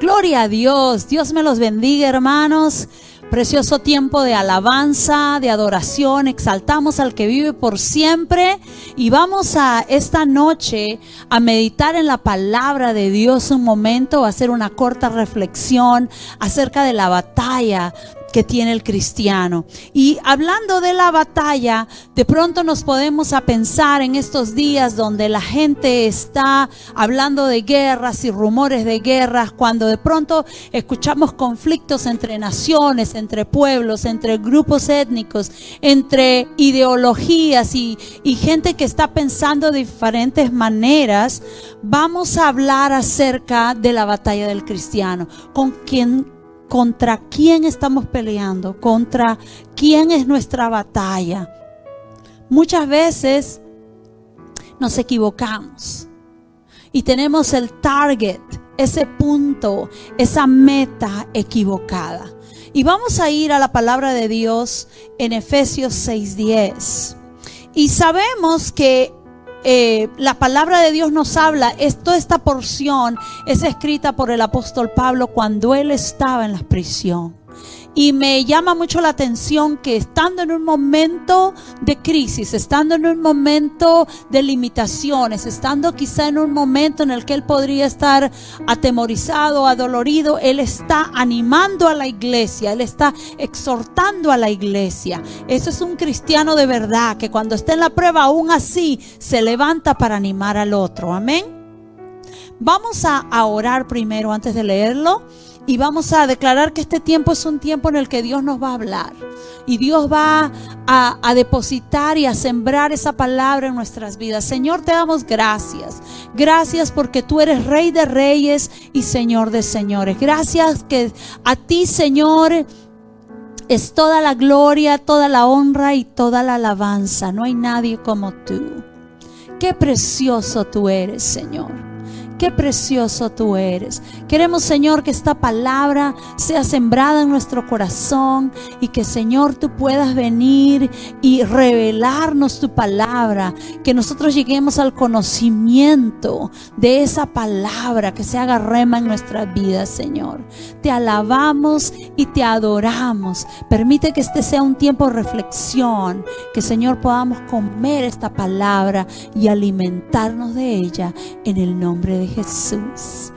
Gloria a Dios. Dios me los bendiga, hermanos. Precioso tiempo de alabanza, de adoración. Exaltamos al que vive por siempre. Y vamos a esta noche a meditar en la palabra de Dios un momento, a hacer una corta reflexión acerca de la batalla que tiene el cristiano. Y hablando de la batalla, de pronto nos podemos a pensar en estos días donde la gente está hablando de guerras y rumores de guerras, cuando de pronto escuchamos conflictos entre naciones, entre pueblos, entre grupos étnicos, entre ideologías y, y gente que está pensando de diferentes maneras, vamos a hablar acerca de la batalla del cristiano, con quien contra quién estamos peleando, contra quién es nuestra batalla. Muchas veces nos equivocamos y tenemos el target, ese punto, esa meta equivocada. Y vamos a ir a la palabra de Dios en Efesios 6:10. Y sabemos que eh, la palabra de Dios nos habla, toda esta porción es escrita por el apóstol Pablo cuando él estaba en la prisión. Y me llama mucho la atención que estando en un momento de crisis, estando en un momento de limitaciones, estando quizá en un momento en el que él podría estar atemorizado, adolorido, él está animando a la iglesia, él está exhortando a la iglesia. Eso es un cristiano de verdad, que cuando está en la prueba aún así se levanta para animar al otro. Amén. Vamos a, a orar primero antes de leerlo y vamos a declarar que este tiempo es un tiempo en el que Dios nos va a hablar y Dios va a, depositar y a sembrar esa palabra en nuestras vidas. Señor, te damos gracias. Gracias porque tú eres Rey de Reyes y Señor de Señores. Gracias que a ti, Señor, es toda la gloria, toda la honra y toda la alabanza. No hay nadie como tú. Qué precioso tú eres, Señor. Qué precioso tú eres. Queremos, Señor, que esta palabra sea sembrada en nuestro corazón y que, Señor, tú puedas venir y revelarnos tu palabra. Que nosotros lleguemos al conocimiento de esa palabra que se haga rema en nuestras vidas, Señor. Te alabamos y te adoramos. Permite que este sea un tiempo de reflexión. Que, Señor, podamos comer esta palabra y alimentarnos de ella en el nombre de Jesús.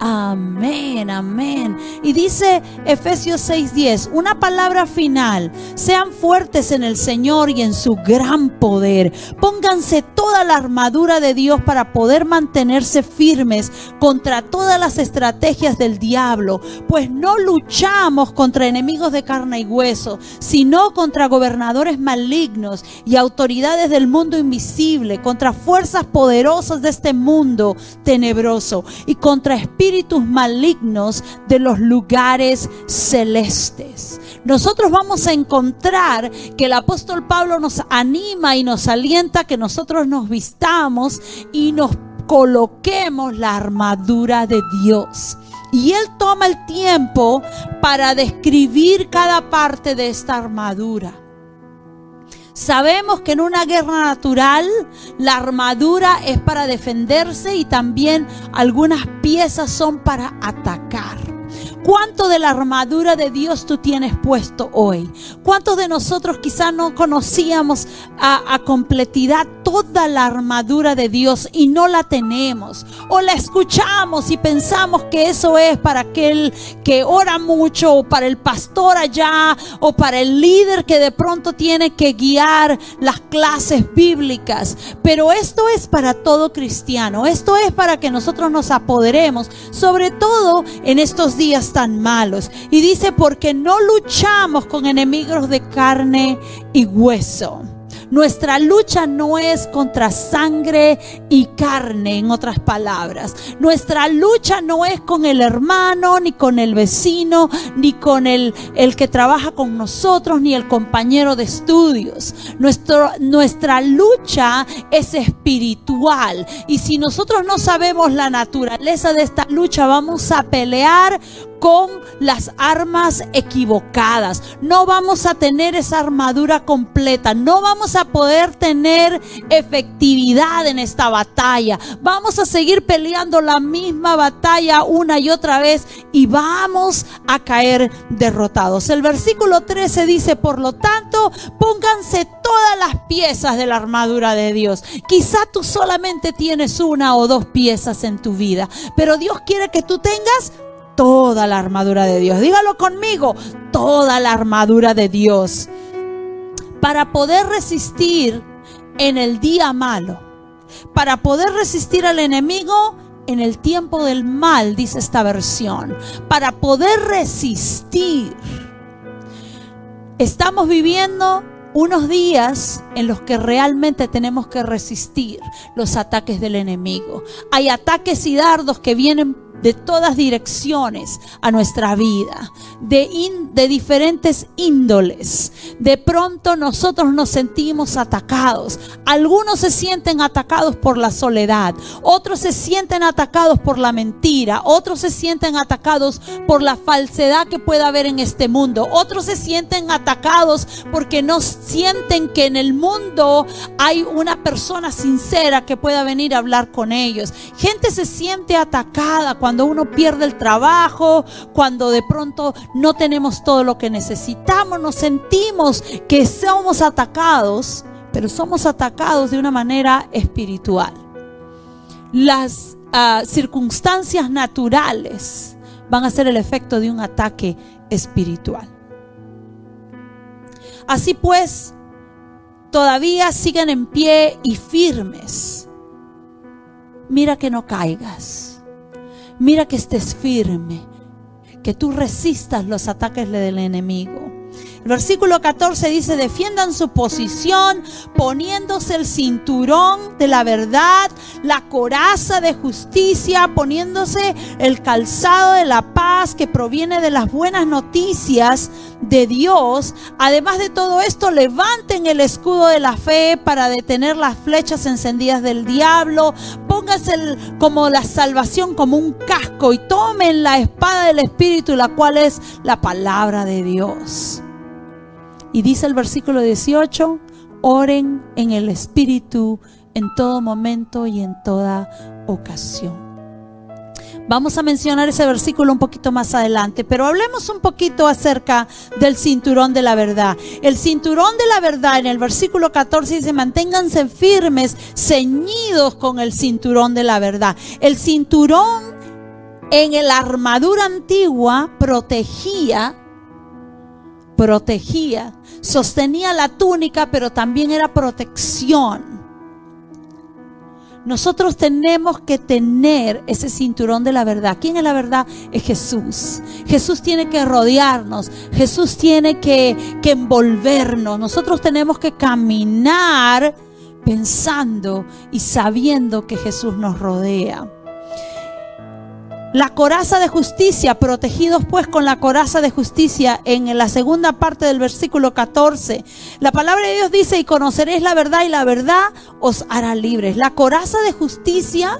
Amén, amén. Y dice Efesios 6:10, una palabra final, sean fuertes en el Señor y en su gran poder. Pónganse toda la armadura de Dios para poder mantenerse firmes contra todas las estrategias del diablo, pues no luchamos contra enemigos de carne y hueso, sino contra gobernadores malignos y autoridades del mundo invisible, contra fuerzas poderosas de este mundo tenebroso y contra espíritus espíritus malignos de los lugares celestes. Nosotros vamos a encontrar que el apóstol Pablo nos anima y nos alienta que nosotros nos vistamos y nos coloquemos la armadura de Dios. Y él toma el tiempo para describir cada parte de esta armadura. Sabemos que en una guerra natural la armadura es para defenderse y también algunas piezas son para atacar. ¿Cuánto de la armadura de Dios tú tienes puesto hoy? ¿Cuántos de nosotros quizás no conocíamos a, a, completidad toda la armadura de Dios y no la tenemos? O la escuchamos y pensamos que eso es para aquel que ora mucho o para el pastor allá o para el líder que de pronto tiene que guiar las clases bíblicas. Pero esto es para todo cristiano. Esto es para que nosotros nos apoderemos, sobre todo en estos días malos. Y dice, porque no luchamos con enemigos de carne y hueso. Nuestra lucha no es contra sangre y carne, en otras palabras. Nuestra lucha no es con el hermano, ni con el vecino, ni con el, el que trabaja con nosotros, ni el compañero de estudios. Nuestro, nuestra lucha es espiritual. Y si nosotros no sabemos la naturaleza de esta lucha, vamos a pelear con las armas equivocadas. No vamos a tener esa armadura completa. No vamos a poder tener efectividad en esta batalla. Vamos a seguir peleando la misma batalla una y otra vez y vamos a caer derrotados. El versículo 13 dice, por lo tanto, pónganse todas las piezas de la armadura de Dios. Quizá tú solamente tienes una o dos piezas en tu vida, pero Dios quiere que tú tengas toda la armadura de Dios. Dígalo conmigo, toda la armadura de Dios. Para poder resistir en el día malo, para poder resistir al enemigo en el tiempo del mal, dice esta versión, para poder resistir. Estamos viviendo unos días en los que realmente tenemos que resistir los ataques del enemigo. Hay ataques y dardos que vienen de todas direcciones a nuestra vida, de, de diferentes índoles. De pronto nosotros nos sentimos atacados. Algunos se sienten atacados por la soledad, otros se sienten atacados por la mentira, otros se sienten atacados por la falsedad que pueda haber en este mundo, otros se sienten atacados porque no sienten que en el mundo hay una persona sincera que pueda venir a hablar con ellos. Gente se siente atacada cuando uno pierde el trabajo, cuando de pronto no tenemos todo lo que necesitamos, nos sentimos que somos atacados, pero somos atacados de una manera espiritual. Las ah, circunstancias naturales van a ser el efecto de un ataque espiritual. Así pues, todavía siguen en pie y firmes. Mira que no caigas Mira que estés firme, que tú resistas los ataques del enemigo. Versículo 14 dice, defiendan su posición poniéndose el cinturón de la verdad, la coraza de justicia, poniéndose el calzado de la paz que proviene de las buenas noticias de Dios. Además de todo esto, levanten el escudo de la fe para detener las flechas encendidas del diablo. Pónganse como la salvación como un casco y tomen la espada del Espíritu, la cual es la palabra de Dios. Y dice el versículo 18, oren en el Espíritu en todo momento y en toda ocasión. Vamos a mencionar ese versículo un poquito más adelante, pero hablemos un poquito acerca del cinturón de la verdad. El cinturón de la verdad en el versículo 14 dice, manténganse firmes, ceñidos con el cinturón de la verdad. El cinturón en la armadura antigua protegía protegía, sostenía la túnica, pero también era protección. Nosotros tenemos que tener ese cinturón de la verdad. ¿Quién es la verdad? Es Jesús. Jesús tiene que rodearnos. Jesús tiene que, que envolvernos. Nosotros tenemos que caminar pensando y sabiendo que Jesús nos rodea. La coraza de justicia, protegidos pues con la coraza de justicia en la segunda parte del versículo 14. La palabra de Dios dice, y conoceréis la verdad y la verdad os hará libres. La coraza de justicia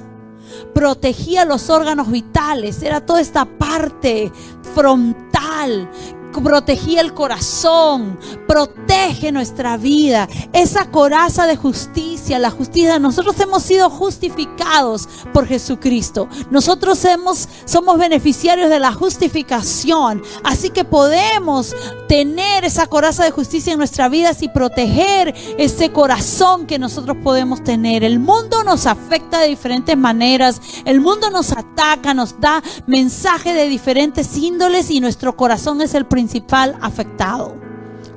protegía los órganos vitales, era toda esta parte frontal protegía el corazón, protege nuestra vida. Esa coraza de justicia, la justicia, nosotros hemos sido justificados por Jesucristo. Nosotros hemos, somos beneficiarios de la justificación. Así que podemos tener esa coraza de justicia en nuestra vida y proteger ese corazón que nosotros podemos tener. El mundo nos afecta de diferentes maneras. El mundo nos ataca, nos da mensajes de diferentes índoles y nuestro corazón es el principal principal afectado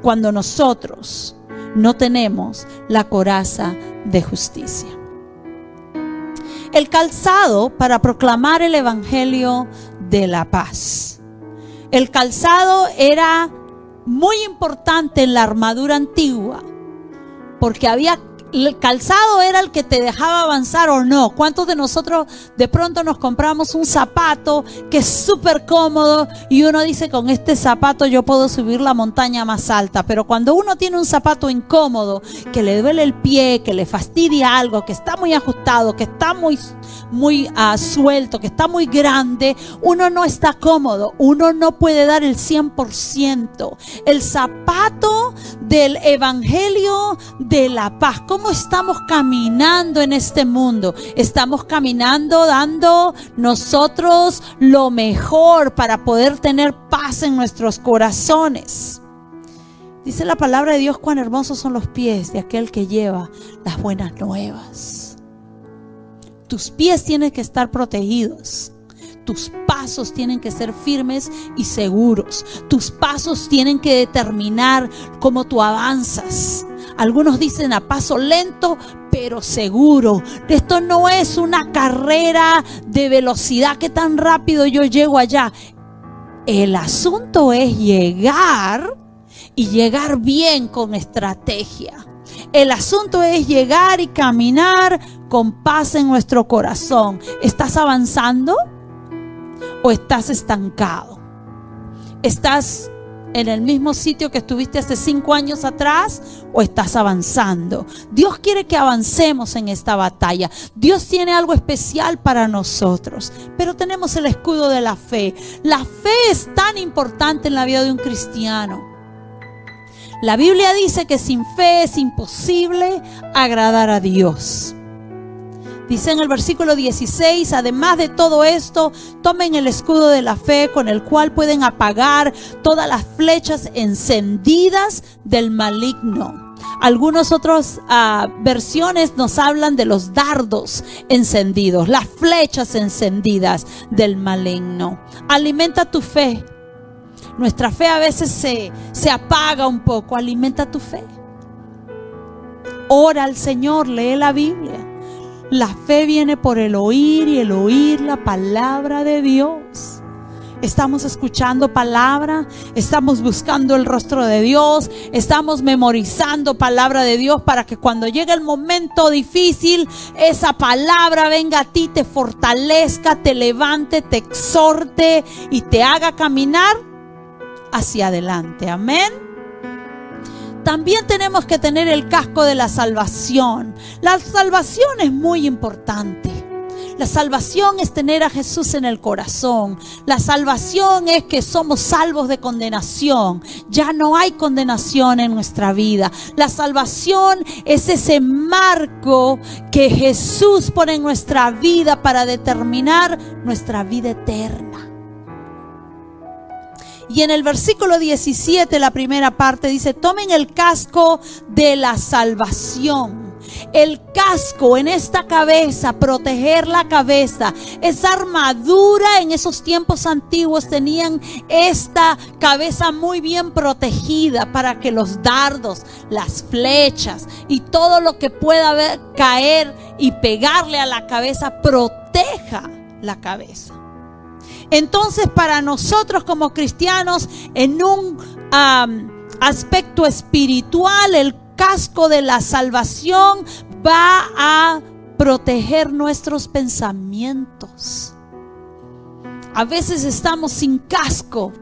cuando nosotros no tenemos la coraza de justicia. El calzado para proclamar el Evangelio de la paz. El calzado era muy importante en la armadura antigua porque había el calzado era el que te dejaba avanzar o no. ¿Cuántos de nosotros de pronto nos compramos un zapato que es súper cómodo y uno dice con este zapato yo puedo subir la montaña más alta? Pero cuando uno tiene un zapato incómodo, que le duele el pie, que le fastidia algo, que está muy ajustado, que está muy, muy uh, suelto, que está muy grande, uno no está cómodo, uno no puede dar el 100%. El zapato del evangelio de la paz. ¿Cómo estamos caminando en este mundo? Estamos caminando dando nosotros lo mejor para poder tener paz en nuestros corazones. Dice la palabra de Dios cuán hermosos son los pies de aquel que lleva las buenas nuevas. Tus pies tienen que estar protegidos. Tus pasos tienen que ser firmes y seguros. Tus pasos tienen que determinar cómo tú avanzas. Algunos dicen a paso lento, pero seguro. Esto no es una carrera de velocidad, que tan rápido yo llego allá. El asunto es llegar y llegar bien con estrategia. El asunto es llegar y caminar con paz en nuestro corazón. ¿Estás avanzando o estás estancado? ¿Estás en el mismo sitio que estuviste hace cinco años atrás o estás avanzando. Dios quiere que avancemos en esta batalla. Dios tiene algo especial para nosotros, pero tenemos el escudo de la fe. La fe es tan importante en la vida de un cristiano. La Biblia dice que sin fe es imposible agradar a Dios. Dice en el versículo 16, además de todo esto, tomen el escudo de la fe con el cual pueden apagar todas las flechas encendidas del maligno. Algunas otras uh, versiones nos hablan de los dardos encendidos, las flechas encendidas del maligno. Alimenta tu fe. Nuestra fe a veces se, se apaga un poco. Alimenta tu fe. Ora al Señor, lee la Biblia. La fe viene por el oír y el oír la palabra de Dios. Estamos escuchando palabra, estamos buscando el rostro de Dios, estamos memorizando palabra de Dios para que cuando llegue el momento difícil, esa palabra venga a ti, te fortalezca, te levante, te exhorte y te haga caminar hacia adelante. Amén. También tenemos que tener el casco de la salvación. La salvación es muy importante. La salvación es tener a Jesús en el corazón. La salvación es que somos salvos de condenación. Ya no hay condenación en nuestra vida. La salvación es ese marco que Jesús pone en nuestra vida para determinar nuestra vida eterna. Y en el versículo 17, la primera parte dice, tomen el casco de la salvación. El casco en esta cabeza, proteger la cabeza. Esa armadura en esos tiempos antiguos tenían esta cabeza muy bien protegida para que los dardos, las flechas y todo lo que pueda caer y pegarle a la cabeza proteja la cabeza. Entonces para nosotros como cristianos, en un aspecto espiritual, el casco de la salvación va a proteger nuestros pensamientos. A veces estamos sin casco,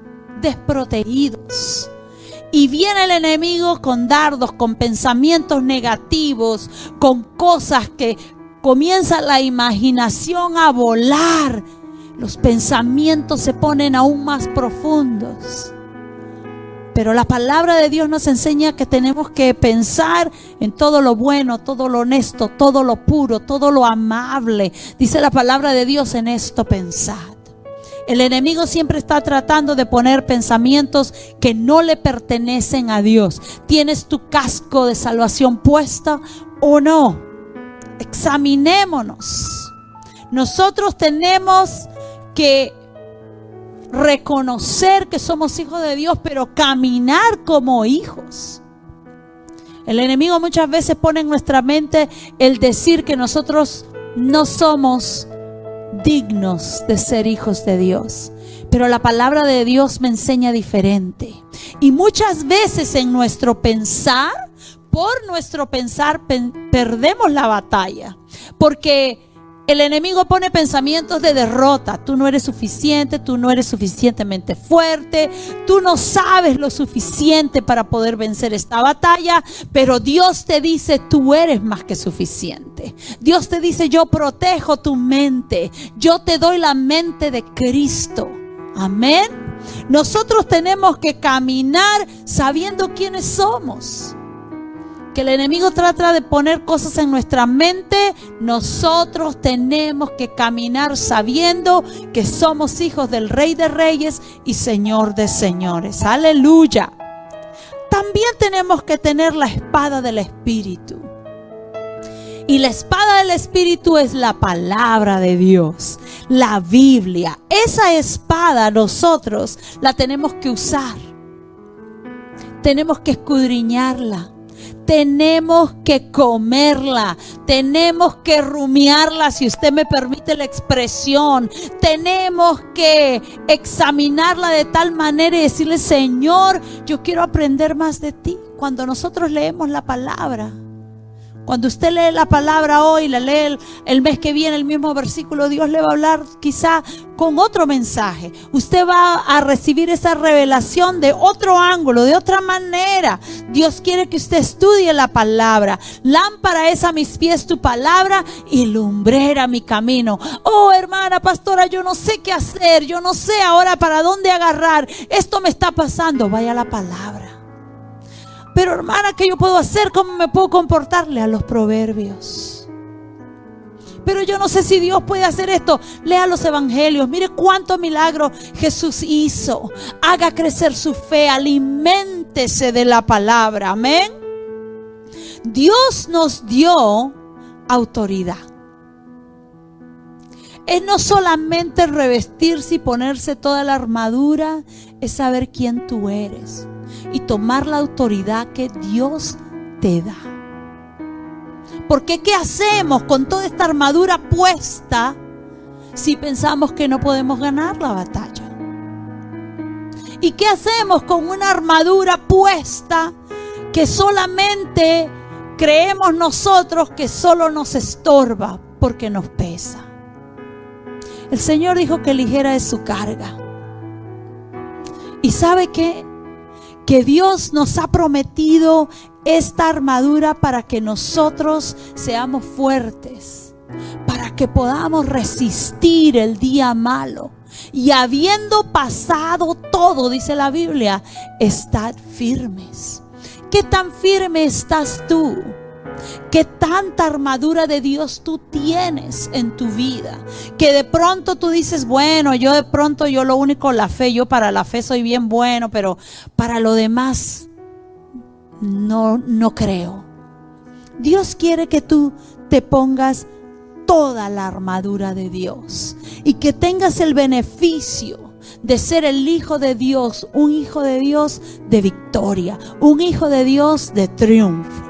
desprotegidos. Y viene el enemigo con dardos, con pensamientos negativos, con cosas que comienza la imaginación a volar los pensamientos se ponen aún más profundos. Pero la palabra de Dios nos enseña que tenemos que pensar en todo lo bueno, todo lo honesto, todo lo puro, todo lo amable. Dice la palabra de Dios en esto pensad. El enemigo siempre está tratando de poner pensamientos que no le pertenecen a Dios. ¿Tienes tu casco de salvación puesta o no? Examinémonos. Nosotros tenemos que reconocer que somos hijos de Dios, pero caminar como hijos. El enemigo muchas veces pone en nuestra mente el decir que nosotros no somos dignos de ser hijos de Dios. Pero la palabra de Dios me enseña diferente. Y muchas veces en nuestro pensar por nuestro pensar perdemos la batalla. Porque el enemigo pone pensamientos de derrota. Tú no eres suficiente, tú no eres suficientemente fuerte, tú no sabes lo suficiente para poder vencer esta batalla, pero Dios te dice, tú eres más que suficiente. Dios te dice, yo protejo tu mente, yo te doy la mente de Cristo. Amén. Nosotros tenemos que caminar sabiendo quiénes somos que el enemigo trata de poner cosas en nuestra mente, nosotros tenemos que caminar sabiendo que somos hijos del Rey de Reyes y Señor de Señores. Aleluya. También tenemos que tener la espada del Espíritu. Y la espada del Espíritu es la palabra de Dios, la Biblia. Esa espada nosotros la tenemos que usar. Tenemos que escudriñarla tenemos que comerla, tenemos que rumiarla, si usted me permite la expresión, tenemos que examinarla de tal manera y decirle, Señor, yo quiero aprender más de ti. Cuando nosotros leemos la palabra, cuando usted lee la palabra hoy, la lee el, mes que viene, el mismo versículo, Dios le va a hablar quizá con otro mensaje. Usted va a recibir esa revelación de otro ángulo, de otra manera. Dios quiere que usted estudie la palabra. Lámpara es a mis pies tu palabra y lumbrera mi camino. Oh, hermana pastora, yo no sé qué hacer. Yo no sé ahora para dónde agarrar. Esto me está pasando. Vaya la palabra. Pero hermana, ¿qué yo puedo hacer? ¿Cómo me puedo comportarle a los proverbios? Pero yo no sé si Dios puede hacer esto. Lea los evangelios. Mire cuánto milagro Jesús hizo. Haga crecer su fe. Aliméntese de la palabra. Amén. Dios nos dio autoridad. Es no solamente revestirse y ponerse toda la armadura, es saber quién tú eres y tomar la autoridad que Dios te da. Porque ¿qué hacemos con toda esta armadura puesta si pensamos que no podemos ganar la batalla? ¿Y qué hacemos con una armadura puesta que solamente creemos nosotros que solo nos estorba porque nos pesa? El Señor dijo que ligera es su carga. ¿Y sabe qué? Que Dios nos ha prometido esta armadura para que nosotros seamos fuertes, para que podamos resistir el día malo. Y habiendo pasado todo, dice la Biblia, estad firmes. ¿Qué tan firme estás tú? ¿Qué tanta armadura de Dios tú tienes en tu vida? Que de pronto tú dices, bueno, yo de pronto yo lo único la fe, yo para la fe soy bien bueno, pero para lo demás no no creo. Dios quiere que tú te pongas toda la armadura de Dios y que tengas el beneficio de ser el hijo de Dios, un hijo de Dios de victoria, un hijo de Dios de triunfo.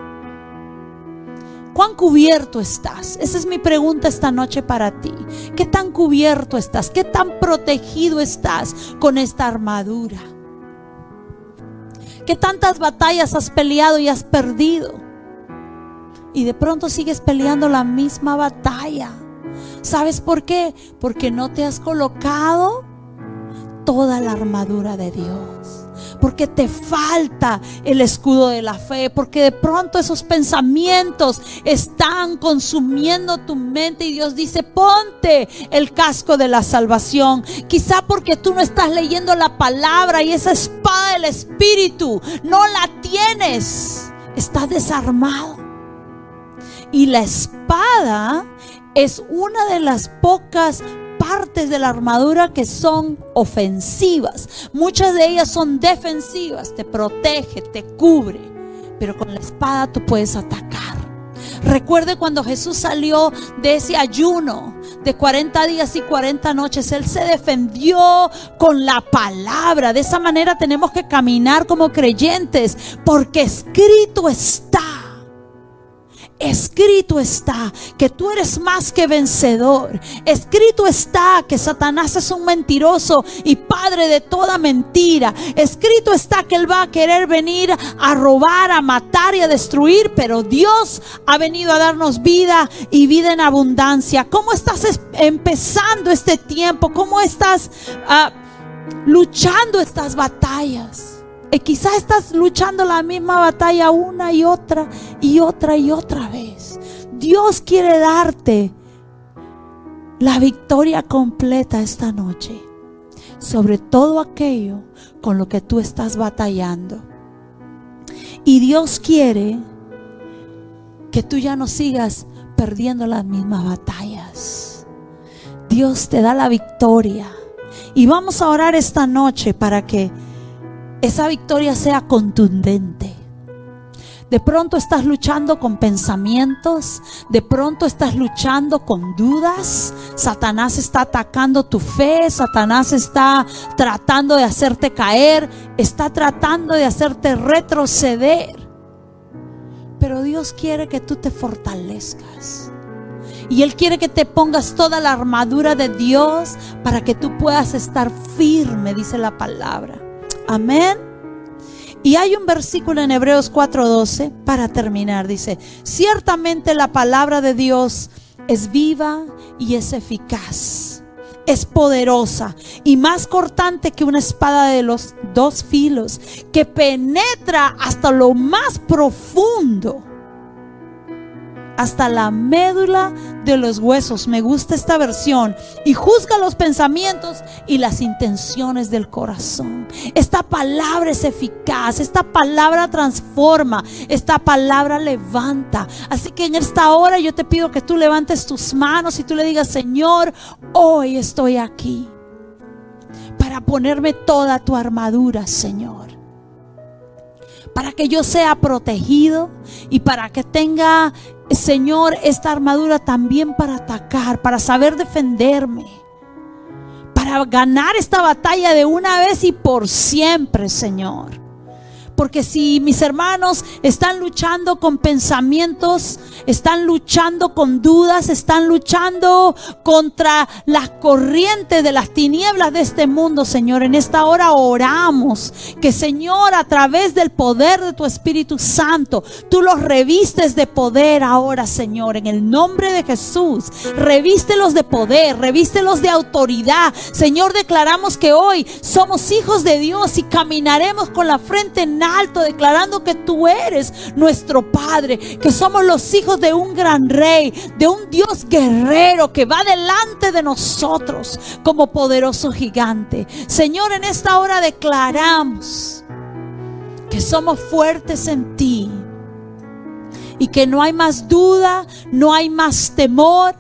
¿Cuán cubierto estás? Esa es mi pregunta esta noche para ti. ¿Qué tan cubierto estás? ¿Qué tan protegido estás con esta armadura? ¿Qué tantas batallas has peleado y has perdido? Y de pronto sigues peleando la misma batalla. ¿Sabes por qué? Porque no te has colocado toda la armadura de Dios porque te falta el escudo de la fe, porque de pronto esos pensamientos están consumiendo tu mente y Dios dice, ponte el casco de la salvación. Quizá porque tú no estás leyendo la palabra y esa espada del Espíritu no la tienes, estás desarmado. Y la espada es una de las pocas partes de la armadura que son ofensivas. Muchas de ellas son defensivas, te protege, te cubre. Pero con la espada tú puedes atacar. Recuerde cuando Jesús salió de ese ayuno de 40 días y 40 noches, Él se defendió con la palabra. De esa manera tenemos que caminar como creyentes, porque escrito está Escrito está que tú eres más que vencedor. Escrito está que Satanás es un mentiroso y padre de toda mentira. Escrito está que él va a querer venir a robar, a matar y a destruir, pero Dios ha venido a darnos vida y vida en abundancia. ¿Cómo estás empezando este tiempo? ¿Cómo estás uh, luchando estas batallas? Y quizás estás luchando la misma batalla una y otra y otra y otra vez. Dios quiere darte la victoria completa esta noche sobre todo aquello con lo que tú estás batallando. Y Dios quiere que tú ya no sigas perdiendo las mismas batallas. Dios te da la victoria. Y vamos a orar esta noche para que esa victoria sea contundente. De pronto estás luchando con pensamientos, de pronto estás luchando con dudas. Satanás está atacando tu fe, Satanás está tratando de hacerte caer, está tratando de hacerte retroceder. Pero Dios quiere que tú te fortalezcas. Y Él quiere que te pongas toda la armadura de Dios para que tú puedas estar firme, dice la palabra. Amén. Y hay un versículo en Hebreos 4:12 para terminar. Dice, ciertamente la palabra de Dios es viva y es eficaz. Es poderosa y más cortante que una espada de los dos filos que penetra hasta lo más profundo hasta la médula de los huesos. Me gusta esta versión. Y juzga los pensamientos y las intenciones del corazón. Esta palabra es eficaz. Esta palabra transforma. Esta palabra levanta. Así que en esta hora yo te pido que tú levantes tus manos y tú le digas, Señor, hoy estoy aquí para ponerme toda tu armadura, Señor para que yo sea protegido y para que tenga Señor, esta armadura también para atacar, para saber defenderme, para ganar esta batalla de una vez y por siempre, Señor. Porque si mis hermanos están luchando con pensamientos, están luchando con dudas, están luchando contra las corrientes de las tinieblas de este mundo, Señor, en esta hora oramos que, Señor, a través del poder de tu Espíritu Santo, tú los revistes de poder ahora, Señor, en el nombre de Jesús. Revístelos de poder, revístelos de autoridad. Señor, declaramos que hoy somos hijos de Dios y caminaremos con la frente en alto declarando que tú eres nuestro Padre, que somos los hijos de un gran rey, de un Dios guerrero que va delante de nosotros como poderoso gigante. Señor, en esta hora declaramos que somos fuertes en ti y que no hay más duda, no hay más temor.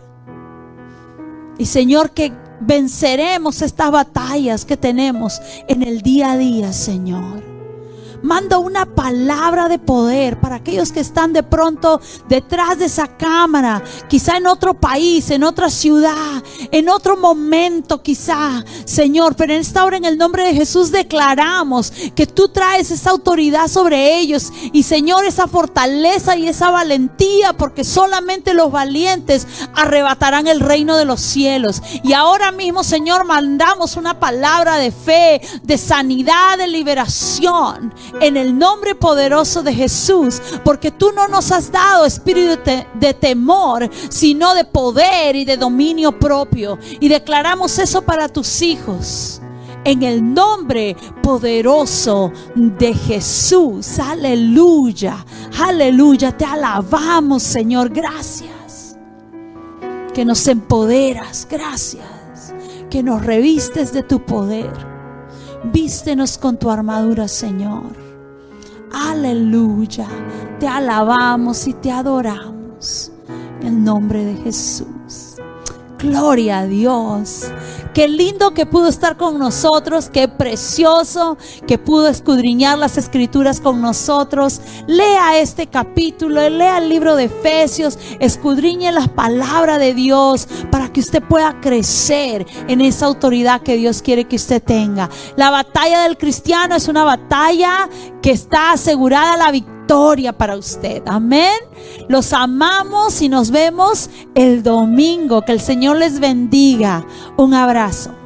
Y Señor, que venceremos estas batallas que tenemos en el día a día, Señor. Manda una palabra de poder para aquellos que están de pronto detrás de esa cámara, quizá en otro país, en otra ciudad, en otro momento quizá, Señor. Pero en esta hora en el nombre de Jesús declaramos que tú traes esa autoridad sobre ellos y Señor esa fortaleza y esa valentía porque solamente los valientes arrebatarán el reino de los cielos. Y ahora mismo, Señor, mandamos una palabra de fe, de sanidad, de liberación en el nombre poderoso de Jesús, porque tú no nos has dado espíritu de, temor, sino de poder y de dominio propio. Y declaramos eso para tus hijos. En el nombre poderoso de Jesús. Aleluya. Aleluya. Te alabamos, Señor. Gracias. Que nos empoderas. Gracias. Que nos revistes de tu poder. Vístenos con tu armadura, Señor. Aleluya. Te alabamos y te adoramos. En el nombre de Jesús. Gloria a Dios. Qué lindo que pudo estar con nosotros, qué precioso que pudo escudriñar las escrituras con nosotros. Lea este capítulo, lea el libro de Efesios, escudriñe las palabras de Dios para que usted pueda crecer en esa autoridad que Dios quiere que usted tenga. La batalla del cristiano es una batalla que está asegurada la victoria victoria para usted. Amén. Los amamos y nos vemos el domingo. Que el Señor les bendiga. Un abrazo.